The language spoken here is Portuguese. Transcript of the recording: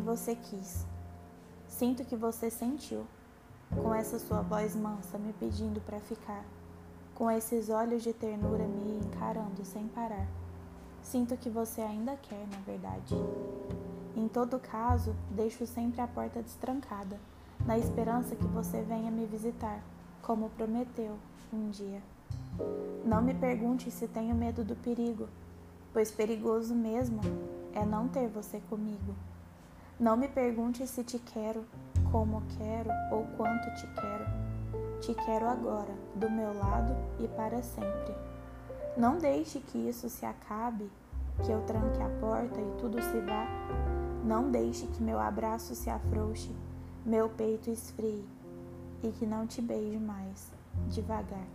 você quis. Sinto que você sentiu, com essa sua voz mansa me pedindo para ficar, com esses olhos de ternura me encarando sem parar. Sinto que você ainda quer, na verdade. Em todo caso, deixo sempre a porta destrancada, na esperança que você venha me visitar, como prometeu um dia. Não me pergunte se tenho medo do perigo, pois perigoso mesmo é não ter você comigo. Não me pergunte se te quero, como quero ou quanto te quero. Te quero agora, do meu lado e para sempre. Não deixe que isso se acabe, que eu tranque a porta e tudo se vá. Não deixe que meu abraço se afrouxe, meu peito esfrie e que não te beije mais, devagar.